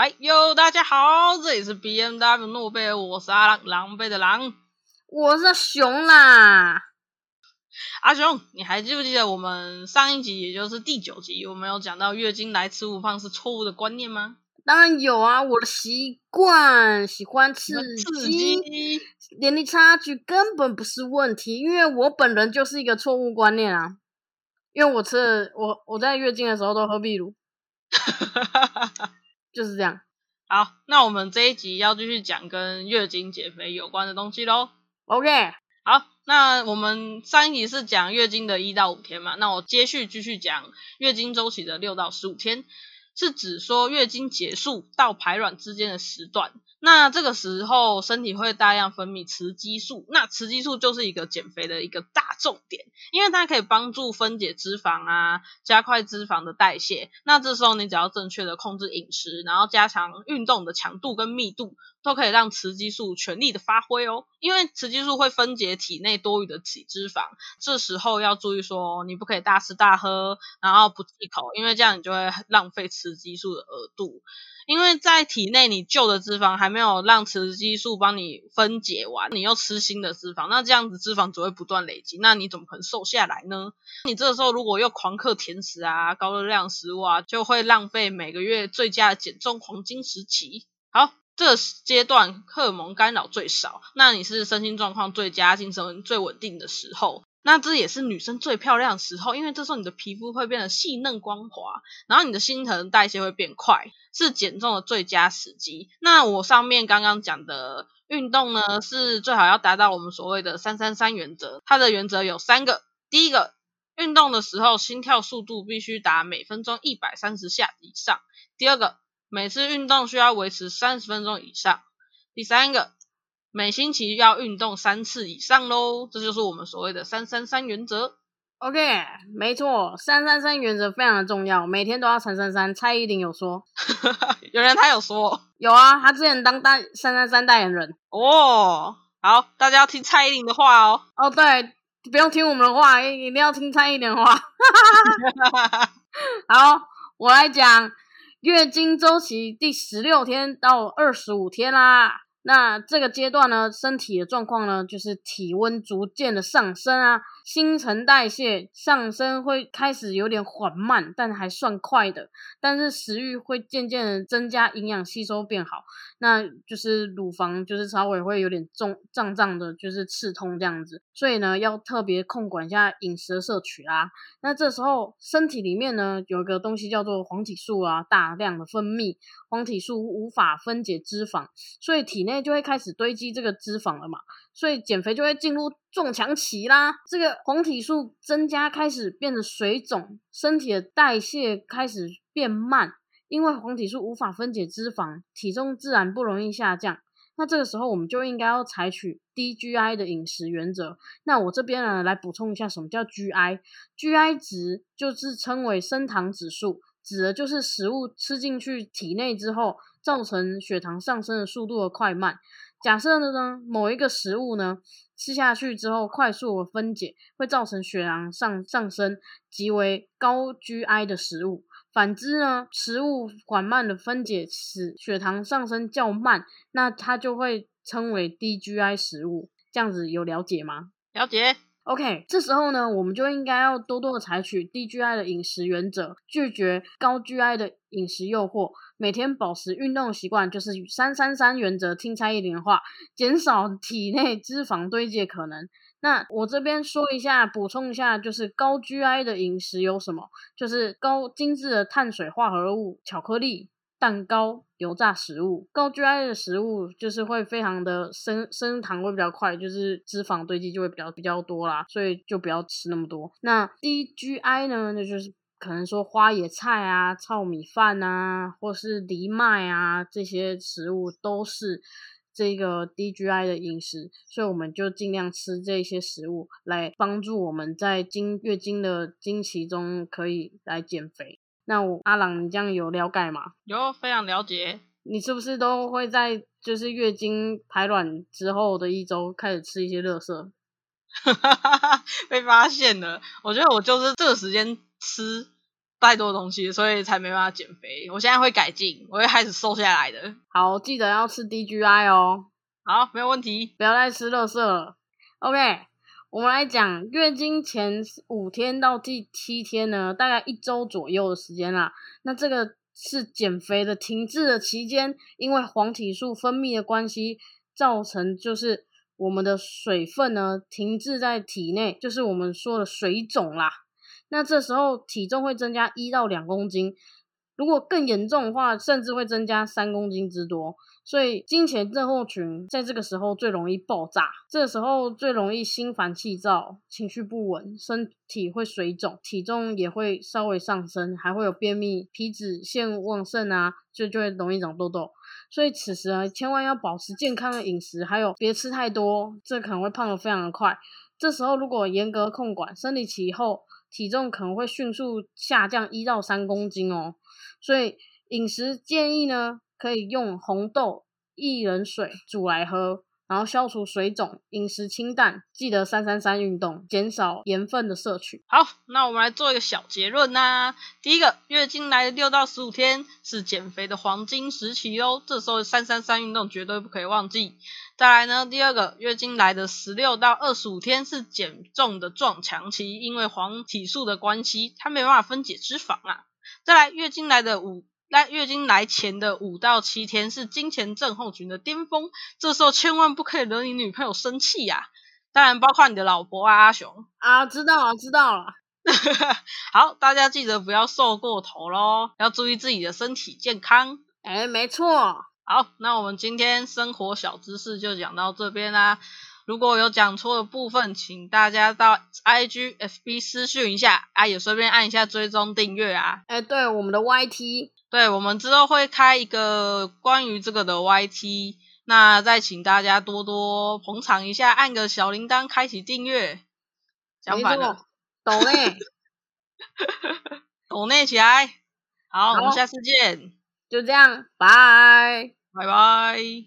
哎呦，大家好，这里是 B M W 诺贝尔，我是阿狼，狼狈的狼。我是熊啦，阿熊，你还记不记得我们上一集，也就是第九集，我们有讲到月经来吃不胖是错误的观念吗？当然有啊，我的习惯喜欢刺刺激，年龄差距根本不是问题，因为我本人就是一个错误观念啊。因为我吃了，我我在月经的时候都喝秘鲁，就是这样。好，那我们这一集要继续讲跟月经减肥有关的东西喽。OK，好，那我们上一集是讲月经的一到五天嘛，那我接续继续讲月经周期的六到十五天，是指说月经结束到排卵之间的时段。那这个时候身体会大量分泌雌激素，那雌激素就是一个减肥的一个大重点，因为它可以帮助分解脂肪啊，加快脂肪的代谢。那这时候你只要正确的控制饮食，然后加强运动的强度跟密度，都可以让雌激素全力的发挥哦。因为雌激素会分解体内多余的体脂肪，这时候要注意说，你不可以大吃大喝，然后不忌口，因为这样你就会浪费雌激素的额度。因为在体内你旧的脂肪还没有让雌激素帮你分解完，你又吃新的脂肪，那这样子脂肪只会不断累积，那你怎么可能瘦下来呢？你这个时候如果又狂嗑甜食啊、高热量食物啊，就会浪费每个月最佳的减重黄金时期。好，这个阶段荷尔蒙干扰最少，那你是身心状况最佳、精神最稳定的时候。那这也是女生最漂亮的时候，因为这时候你的皮肤会变得细嫩光滑，然后你的新陈代谢会变快，是减重的最佳时机。那我上面刚刚讲的运动呢，是最好要达到我们所谓的三三三原则，它的原则有三个。第一个，运动的时候心跳速度必须达每分钟一百三十下以上；第二个，每次运动需要维持三十分钟以上；第三个，每星期要运动三次以上喽，这就是我们所谓的三三三原则。OK，没错，三三三原则非常的重要，每天都要三三三。蔡依林有说，有人他有说有啊，他之前当代三三三代言人。哦，好，大家要听蔡依林的话哦。哦，对，不用听我们的话，一一定要听蔡依林的话。好，我来讲月经周期第十六天到二十五天啦。那这个阶段呢，身体的状况呢，就是体温逐渐的上升啊，新陈代谢上升会开始有点缓慢，但还算快的。但是食欲会渐渐的增加，营养吸收变好，那就是乳房就是稍微会有点重胀胀的，就是刺痛这样子。所以呢，要特别控管一下饮食的摄取啦。那这时候身体里面呢，有个东西叫做黄体素啊，大量的分泌，黄体素无法分解脂肪，所以体内就会开始堆积这个脂肪了嘛，所以减肥就会进入撞墙期啦。这个黄体素增加开始变得水肿，身体的代谢开始变慢，因为黄体素无法分解脂肪，体重自然不容易下降。那这个时候我们就应该要采取低 GI 的饮食原则。那我这边呢来补充一下，什么叫 GI？GI 值就是称为升糖指数，指的就是食物吃进去体内之后，造成血糖上升的速度的快慢。假设呢某一个食物呢吃下去之后快速的分解，会造成血糖上上升，即为高 GI 的食物。反之呢，食物缓慢的分解使血糖上升较慢，那它就会称为低 GI 食物。这样子有了解吗？了解，OK，这时候呢，我们就应该要多多的采取低 GI 的饮食原则，拒绝高 GI 的饮食诱惑，每天保持运动习惯，就是三三三原则，听蔡依林的话，减少体内脂肪堆积可能。那我这边说一下，补充一下，就是高 GI 的饮食有什么？就是高精致的碳水化合物、巧克力、蛋糕、油炸食物。高 GI 的食物就是会非常的升升糖会比较快，就是脂肪堆积就会比较比较多啦，所以就不要吃那么多。那低 GI 呢，那就是可能说花野菜啊、糙米饭啊，或是藜麦啊这些食物都是。这个低 GI 的饮食，所以我们就尽量吃这些食物来帮助我们在经月经的经期中可以来减肥。那我阿朗，你这样有了解吗？有非常了解。你是不是都会在就是月经排卵之后的一周开始吃一些垃圾？被发现了，我觉得我就是这个时间吃，太多东西，所以才没办法减肥。我现在会改进，我会开始瘦下来的。好，记得要吃 DGI 哦。好，没有问题。不要再吃垃圾了。OK，我们来讲月经前五天到第七天呢，大概一周左右的时间啦。那这个是减肥的停滞的期间，因为黄体素分泌的关系，造成就是我们的水分呢停滞在体内，就是我们说的水肿啦。那这时候体重会增加一到两公斤，如果更严重的话，甚至会增加三公斤之多。所以经前症候群在这个时候最容易爆炸，这个时候最容易心烦气躁、情绪不稳、身体会水肿、体重也会稍微上升，还会有便秘、皮脂腺旺盛啊，就就会容易长痘痘。所以此时啊，千万要保持健康的饮食，还有别吃太多，这可能会胖得非常的快。这时候如果严格控管，生理期后。体重可能会迅速下降一到三公斤哦，所以饮食建议呢，可以用红豆、薏仁水煮来喝，然后消除水肿。饮食清淡，记得三三三运动，减少盐分的摄取。好，那我们来做一个小结论呐。第一个，月经来的六到十五天是减肥的黄金时期哦，这时候三三三运动绝对不可以忘记。再来呢，第二个月经来的十六到二十五天是减重的撞墙期，因为黄体素的关系，它没办法分解脂肪啊。再来，月经来的五来月经来前的五到七天是金钱症候群的巅峰，这时候千万不可以惹你女朋友生气呀。当然，包括你的老婆啊，阿雄啊，知道了，知道了。好，大家记得不要瘦过头喽，要注意自己的身体健康。哎，没错。好，那我们今天生活小知识就讲到这边啦。如果有讲错的部分，请大家到 I G F B 私讯一下啊，也顺便按一下追踪订阅啊。哎，对，我们的 Y T，对，我们之后会开一个关于这个的 Y T，那再请大家多多捧场一下，按个小铃铛，开启订阅。讲反了，抖内，抖内起来。好，我们下次见。就这样，拜。拜拜。